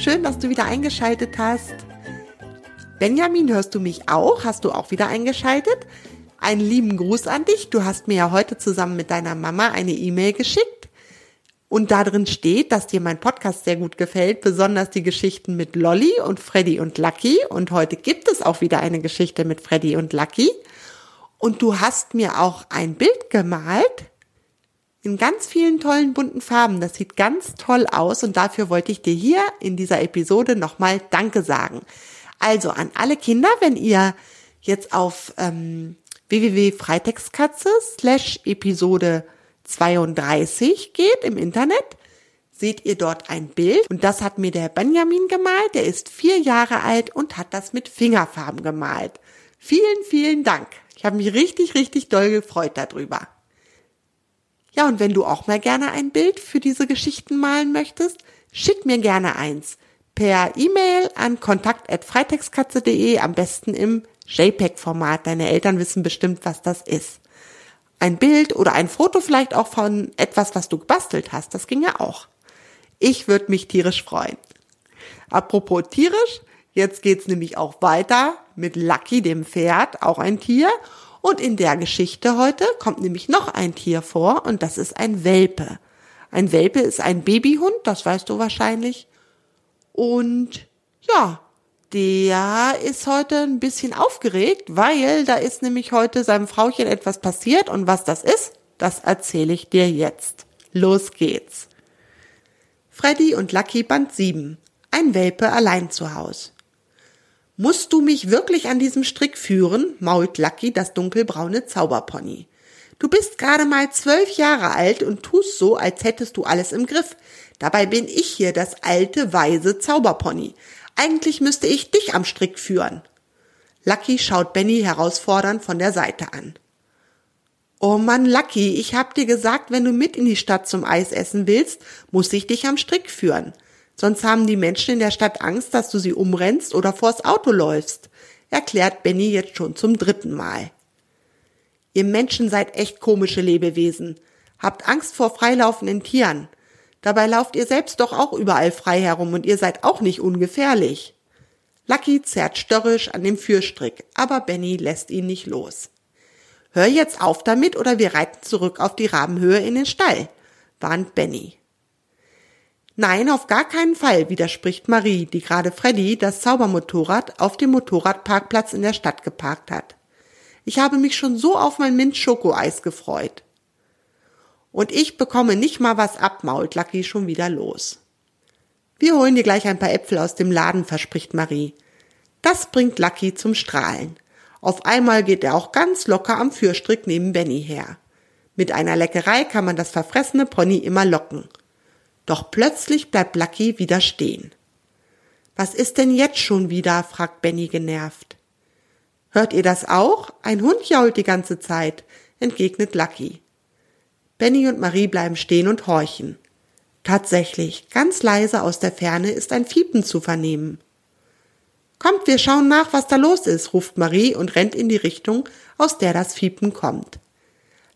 Schön, dass du wieder eingeschaltet hast. Benjamin, hörst du mich auch? Hast du auch wieder eingeschaltet? Einen lieben Gruß an dich. Du hast mir ja heute zusammen mit deiner Mama eine E-Mail geschickt. Und da drin steht, dass dir mein Podcast sehr gut gefällt, besonders die Geschichten mit Lolly und Freddy und Lucky. Und heute gibt es auch wieder eine Geschichte mit Freddy und Lucky. Und du hast mir auch ein Bild gemalt in ganz vielen tollen bunten Farben. Das sieht ganz toll aus und dafür wollte ich dir hier in dieser Episode nochmal Danke sagen. Also an alle Kinder, wenn ihr jetzt auf ähm, www.freitextkatze slash Episode 32 geht im Internet, seht ihr dort ein Bild und das hat mir der Benjamin gemalt. Der ist vier Jahre alt und hat das mit Fingerfarben gemalt. Vielen, vielen Dank. Ich habe mich richtig, richtig doll gefreut darüber. Ja, und wenn du auch mal gerne ein Bild für diese Geschichten malen möchtest, schick mir gerne eins. Per E-Mail an kontakt.freitextkatze.de, am besten im JPEG-Format. Deine Eltern wissen bestimmt, was das ist. Ein Bild oder ein Foto vielleicht auch von etwas, was du gebastelt hast. Das ging ja auch. Ich würde mich tierisch freuen. Apropos tierisch, jetzt geht's nämlich auch weiter mit Lucky, dem Pferd, auch ein Tier. Und in der Geschichte heute kommt nämlich noch ein Tier vor und das ist ein Welpe. Ein Welpe ist ein Babyhund, das weißt du wahrscheinlich. Und ja, der ist heute ein bisschen aufgeregt, weil da ist nämlich heute seinem Frauchen etwas passiert und was das ist, das erzähle ich dir jetzt. Los geht's. Freddy und Lucky Band 7. Ein Welpe allein zu Haus. Musst du mich wirklich an diesem Strick führen? mault Lucky das dunkelbraune Zauberpony. Du bist gerade mal zwölf Jahre alt und tust so, als hättest du alles im Griff. Dabei bin ich hier das alte, weise Zauberpony. Eigentlich müsste ich dich am Strick führen. Lucky schaut Benny herausfordernd von der Seite an. Oh Mann, Lucky, ich hab dir gesagt, wenn du mit in die Stadt zum Eis essen willst, muss ich dich am Strick führen. Sonst haben die Menschen in der Stadt Angst, dass du sie umrennst oder vors Auto läufst, erklärt Benny jetzt schon zum dritten Mal. Ihr Menschen seid echt komische Lebewesen. Habt Angst vor freilaufenden Tieren. Dabei lauft ihr selbst doch auch überall frei herum und ihr seid auch nicht ungefährlich. Lucky zerrt störrisch an dem Führstrick, aber Benny lässt ihn nicht los. Hör jetzt auf damit oder wir reiten zurück auf die Rabenhöhe in den Stall, warnt Benny. Nein, auf gar keinen Fall, widerspricht Marie, die gerade Freddy, das Zaubermotorrad, auf dem Motorradparkplatz in der Stadt geparkt hat. Ich habe mich schon so auf mein Mint-Schokoeis gefreut. Und ich bekomme nicht mal was ab, mault Lucky schon wieder los. Wir holen dir gleich ein paar Äpfel aus dem Laden, verspricht Marie. Das bringt Lucky zum Strahlen. Auf einmal geht er auch ganz locker am Führstrick neben Benny her. Mit einer Leckerei kann man das verfressene Pony immer locken. Doch plötzlich bleibt Lucky wieder stehen. Was ist denn jetzt schon wieder? fragt Benny genervt. Hört ihr das auch? Ein Hund jault die ganze Zeit, entgegnet Lucky. Benny und Marie bleiben stehen und horchen. Tatsächlich, ganz leise aus der Ferne ist ein Fiepen zu vernehmen. Kommt, wir schauen nach, was da los ist, ruft Marie und rennt in die Richtung, aus der das Fiepen kommt.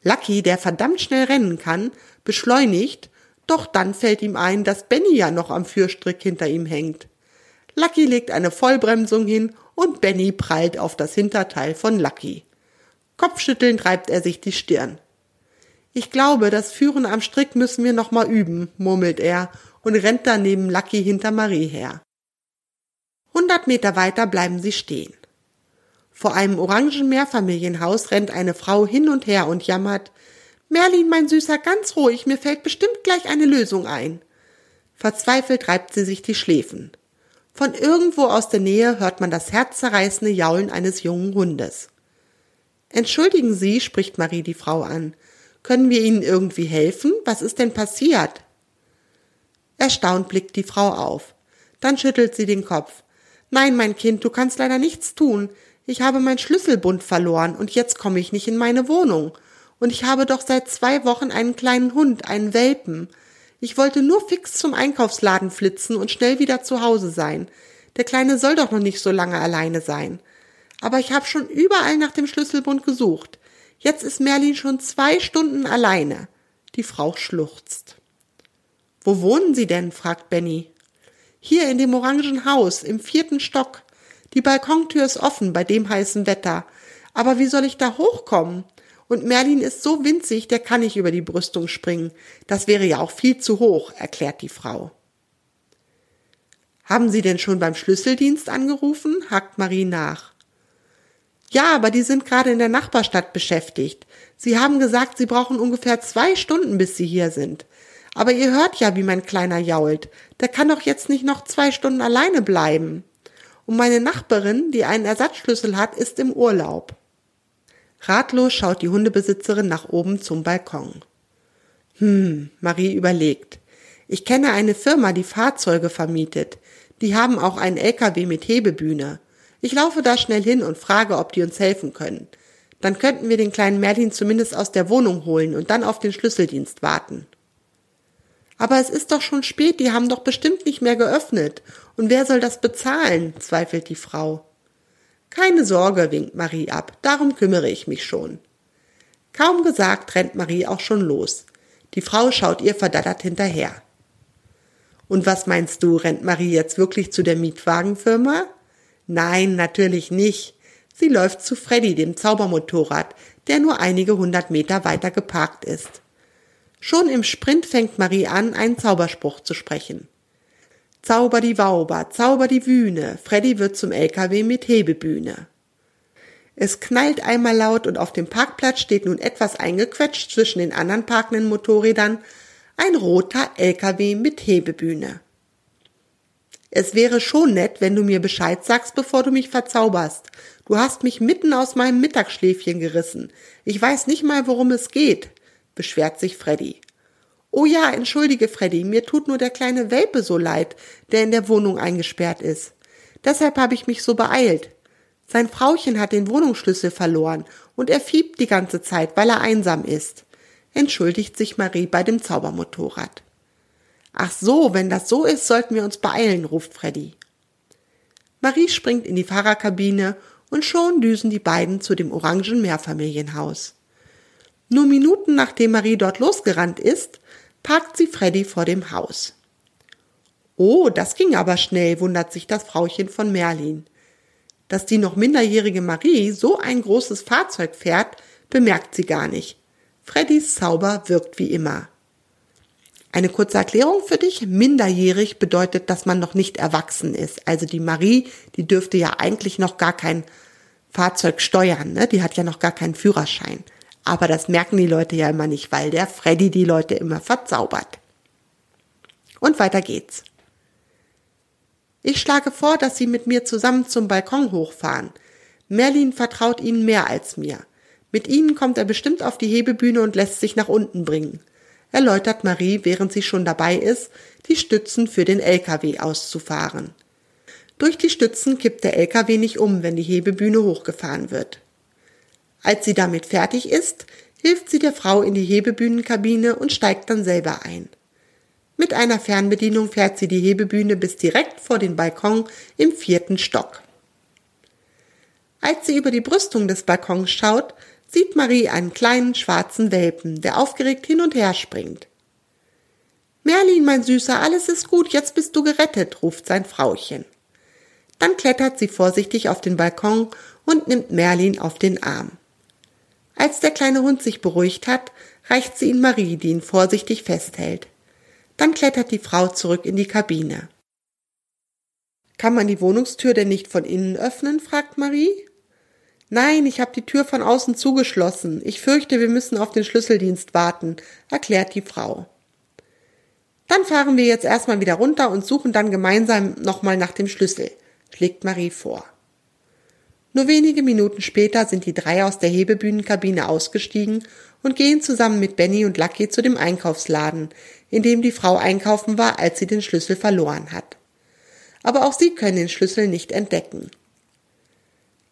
Lucky, der verdammt schnell rennen kann, beschleunigt doch dann fällt ihm ein, dass Benny ja noch am Führstrick hinter ihm hängt. Lucky legt eine Vollbremsung hin und Benny prallt auf das Hinterteil von Lucky. Kopfschüttelnd reibt er sich die Stirn. Ich glaube, das Führen am Strick müssen wir noch mal üben, murmelt er und rennt dann neben Lucky hinter Marie her. Hundert Meter weiter bleiben sie stehen. Vor einem orangen Mehrfamilienhaus rennt eine Frau hin und her und jammert, Merlin, mein Süßer, ganz ruhig, mir fällt bestimmt gleich eine Lösung ein. Verzweifelt reibt sie sich die Schläfen. Von irgendwo aus der Nähe hört man das herzzerreißende Jaulen eines jungen Hundes. Entschuldigen Sie, spricht Marie die Frau an. Können wir Ihnen irgendwie helfen? Was ist denn passiert? Erstaunt blickt die Frau auf. Dann schüttelt sie den Kopf. Nein, mein Kind, du kannst leider nichts tun. Ich habe mein Schlüsselbund verloren und jetzt komme ich nicht in meine Wohnung. Und ich habe doch seit zwei Wochen einen kleinen Hund, einen Welpen. Ich wollte nur fix zum Einkaufsladen flitzen und schnell wieder zu Hause sein. Der Kleine soll doch noch nicht so lange alleine sein. Aber ich habe schon überall nach dem Schlüsselbund gesucht. Jetzt ist Merlin schon zwei Stunden alleine. Die Frau schluchzt. Wo wohnen Sie denn? fragt Benny. Hier in dem orangen Haus, im vierten Stock. Die Balkontür ist offen bei dem heißen Wetter. Aber wie soll ich da hochkommen? Und Merlin ist so winzig, der kann nicht über die Brüstung springen. Das wäre ja auch viel zu hoch, erklärt die Frau. Haben Sie denn schon beim Schlüsseldienst angerufen? hakt Marie nach. Ja, aber die sind gerade in der Nachbarstadt beschäftigt. Sie haben gesagt, Sie brauchen ungefähr zwei Stunden, bis Sie hier sind. Aber ihr hört ja, wie mein Kleiner jault. Der kann doch jetzt nicht noch zwei Stunden alleine bleiben. Und meine Nachbarin, die einen Ersatzschlüssel hat, ist im Urlaub. Ratlos schaut die Hundebesitzerin nach oben zum Balkon. Hm, Marie überlegt. Ich kenne eine Firma, die Fahrzeuge vermietet. Die haben auch einen LKW mit Hebebühne. Ich laufe da schnell hin und frage, ob die uns helfen können. Dann könnten wir den kleinen Merlin zumindest aus der Wohnung holen und dann auf den Schlüsseldienst warten. Aber es ist doch schon spät, die haben doch bestimmt nicht mehr geöffnet. Und wer soll das bezahlen? zweifelt die Frau. Keine Sorge, winkt Marie ab, darum kümmere ich mich schon. Kaum gesagt, rennt Marie auch schon los. Die Frau schaut ihr verdattert hinterher. Und was meinst du, rennt Marie jetzt wirklich zu der Mietwagenfirma? Nein, natürlich nicht. Sie läuft zu Freddy, dem Zaubermotorrad, der nur einige hundert Meter weiter geparkt ist. Schon im Sprint fängt Marie an, einen Zauberspruch zu sprechen. Zauber die Wauber, zauber die Wühne, Freddy wird zum LKW mit Hebebühne. Es knallt einmal laut und auf dem Parkplatz steht nun etwas eingequetscht zwischen den anderen parkenden Motorrädern ein roter LKW mit Hebebühne. Es wäre schon nett, wenn du mir Bescheid sagst, bevor du mich verzauberst. Du hast mich mitten aus meinem Mittagsschläfchen gerissen. Ich weiß nicht mal, worum es geht, beschwert sich Freddy. Oh ja, entschuldige, Freddy, mir tut nur der kleine Welpe so leid, der in der Wohnung eingesperrt ist. Deshalb habe ich mich so beeilt. Sein Frauchen hat den Wohnungsschlüssel verloren und er fiebt die ganze Zeit, weil er einsam ist. Entschuldigt sich Marie bei dem Zaubermotorrad. Ach so, wenn das so ist, sollten wir uns beeilen, ruft Freddy. Marie springt in die Fahrerkabine und schon düsen die beiden zu dem orangen Mehrfamilienhaus. Nur Minuten nachdem Marie dort losgerannt ist, parkt sie Freddy vor dem Haus. Oh, das ging aber schnell, wundert sich das Frauchen von Merlin. Dass die noch minderjährige Marie so ein großes Fahrzeug fährt, bemerkt sie gar nicht. Freddys Zauber wirkt wie immer. Eine kurze Erklärung für dich. Minderjährig bedeutet, dass man noch nicht erwachsen ist. Also die Marie, die dürfte ja eigentlich noch gar kein Fahrzeug steuern, ne? Die hat ja noch gar keinen Führerschein. Aber das merken die Leute ja immer nicht, weil der Freddy die Leute immer verzaubert. Und weiter geht's. Ich schlage vor, dass Sie mit mir zusammen zum Balkon hochfahren. Merlin vertraut Ihnen mehr als mir. Mit Ihnen kommt er bestimmt auf die Hebebühne und lässt sich nach unten bringen, erläutert Marie, während sie schon dabei ist, die Stützen für den LKW auszufahren. Durch die Stützen kippt der LKW nicht um, wenn die Hebebühne hochgefahren wird. Als sie damit fertig ist, hilft sie der Frau in die Hebebühnenkabine und steigt dann selber ein. Mit einer Fernbedienung fährt sie die Hebebühne bis direkt vor den Balkon im vierten Stock. Als sie über die Brüstung des Balkons schaut, sieht Marie einen kleinen schwarzen Welpen, der aufgeregt hin und her springt. Merlin, mein Süßer, alles ist gut, jetzt bist du gerettet, ruft sein Frauchen. Dann klettert sie vorsichtig auf den Balkon und nimmt Merlin auf den Arm. Als der kleine Hund sich beruhigt hat, reicht sie ihn Marie, die ihn vorsichtig festhält. Dann klettert die Frau zurück in die Kabine. Kann man die Wohnungstür denn nicht von innen öffnen? fragt Marie. Nein, ich habe die Tür von außen zugeschlossen. Ich fürchte, wir müssen auf den Schlüsseldienst warten, erklärt die Frau. Dann fahren wir jetzt erstmal wieder runter und suchen dann gemeinsam nochmal nach dem Schlüssel, schlägt Marie vor. Nur wenige Minuten später sind die drei aus der Hebebühnenkabine ausgestiegen und gehen zusammen mit Benny und Lucky zu dem Einkaufsladen, in dem die Frau einkaufen war, als sie den Schlüssel verloren hat. Aber auch sie können den Schlüssel nicht entdecken.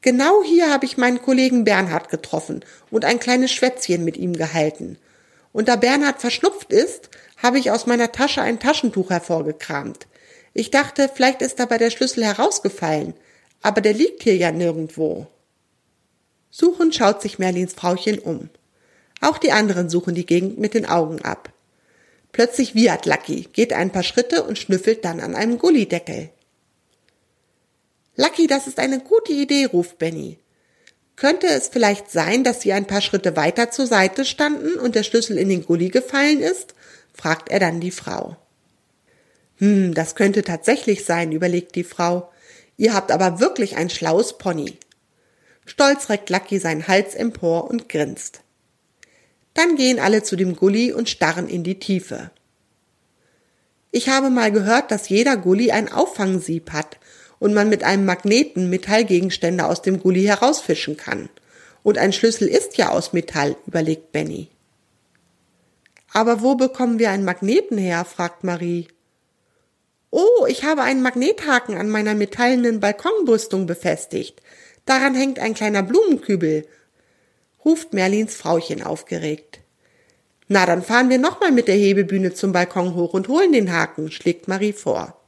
Genau hier habe ich meinen Kollegen Bernhard getroffen und ein kleines Schwätzchen mit ihm gehalten. Und da Bernhard verschnupft ist, habe ich aus meiner Tasche ein Taschentuch hervorgekramt. Ich dachte, vielleicht ist dabei der Schlüssel herausgefallen aber der liegt hier ja nirgendwo. Suchend schaut sich Merlins Frauchen um. Auch die anderen suchen die Gegend mit den Augen ab. Plötzlich wiehert Lucky, geht ein paar Schritte und schnüffelt dann an einem Gullideckel. Lucky, das ist eine gute Idee, ruft Benny. Könnte es vielleicht sein, dass sie ein paar Schritte weiter zur Seite standen und der Schlüssel in den Gully gefallen ist? fragt er dann die Frau. Hm, das könnte tatsächlich sein, überlegt die Frau. Ihr habt aber wirklich ein schlaues Pony. Stolz reckt Lucky seinen Hals empor und grinst. Dann gehen alle zu dem Gully und starren in die Tiefe. Ich habe mal gehört, dass jeder Gully ein Auffangsieb hat und man mit einem Magneten Metallgegenstände aus dem Gully herausfischen kann. Und ein Schlüssel ist ja aus Metall, überlegt Benny. Aber wo bekommen wir einen Magneten her? fragt Marie. Oh, ich habe einen Magnethaken an meiner metallenen Balkonbrüstung befestigt. Daran hängt ein kleiner Blumenkübel, ruft Merlins Frauchen aufgeregt. Na, dann fahren wir nochmal mit der Hebebühne zum Balkon hoch und holen den Haken, schlägt Marie vor.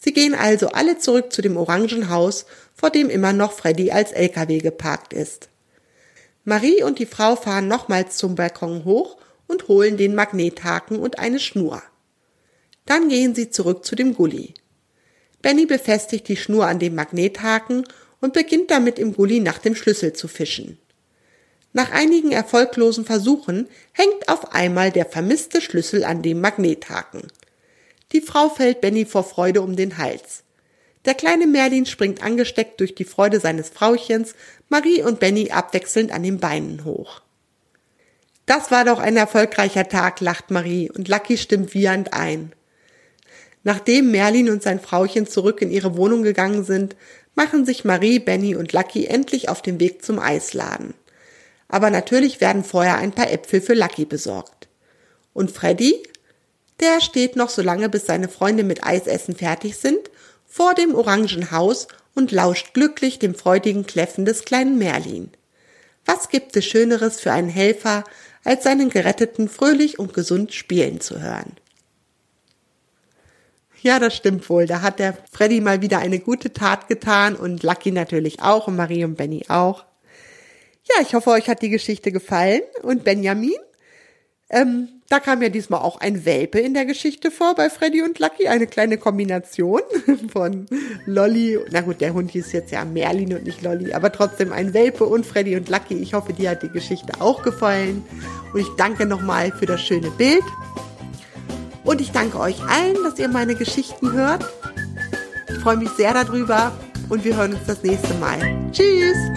Sie gehen also alle zurück zu dem Orangenhaus, vor dem immer noch Freddy als LKW geparkt ist. Marie und die Frau fahren nochmals zum Balkon hoch und holen den Magnethaken und eine Schnur. Dann gehen sie zurück zu dem Gully. Benny befestigt die Schnur an dem Magnethaken und beginnt damit im Gully nach dem Schlüssel zu fischen. Nach einigen erfolglosen Versuchen hängt auf einmal der vermisste Schlüssel an dem Magnethaken. Die Frau fällt Benny vor Freude um den Hals. Der kleine Merlin springt angesteckt durch die Freude seines Frauchens, Marie und Benny abwechselnd an den Beinen hoch. Das war doch ein erfolgreicher Tag, lacht Marie, und Lucky stimmt wiehernd ein. Nachdem Merlin und sein Frauchen zurück in ihre Wohnung gegangen sind, machen sich Marie, Benny und Lucky endlich auf den Weg zum Eisladen. Aber natürlich werden vorher ein paar Äpfel für Lucky besorgt. Und Freddy? Der steht noch so lange, bis seine Freunde mit Eisessen fertig sind, vor dem Orangenhaus und lauscht glücklich dem freudigen Kläffen des kleinen Merlin. Was gibt es Schöneres für einen Helfer, als seinen Geretteten fröhlich und gesund spielen zu hören? Ja, das stimmt wohl. Da hat der Freddy mal wieder eine gute Tat getan und Lucky natürlich auch und Marie und Benny auch. Ja, ich hoffe, euch hat die Geschichte gefallen. Und Benjamin, ähm, da kam ja diesmal auch ein Welpe in der Geschichte vor bei Freddy und Lucky, eine kleine Kombination von Lolly. Na gut, der Hund hieß jetzt ja Merlin und nicht Lolly, aber trotzdem ein Welpe und Freddy und Lucky. Ich hoffe, dir hat die Geschichte auch gefallen. Und ich danke nochmal für das schöne Bild. Und ich danke euch allen, dass ihr meine Geschichten hört. Ich freue mich sehr darüber und wir hören uns das nächste Mal. Tschüss!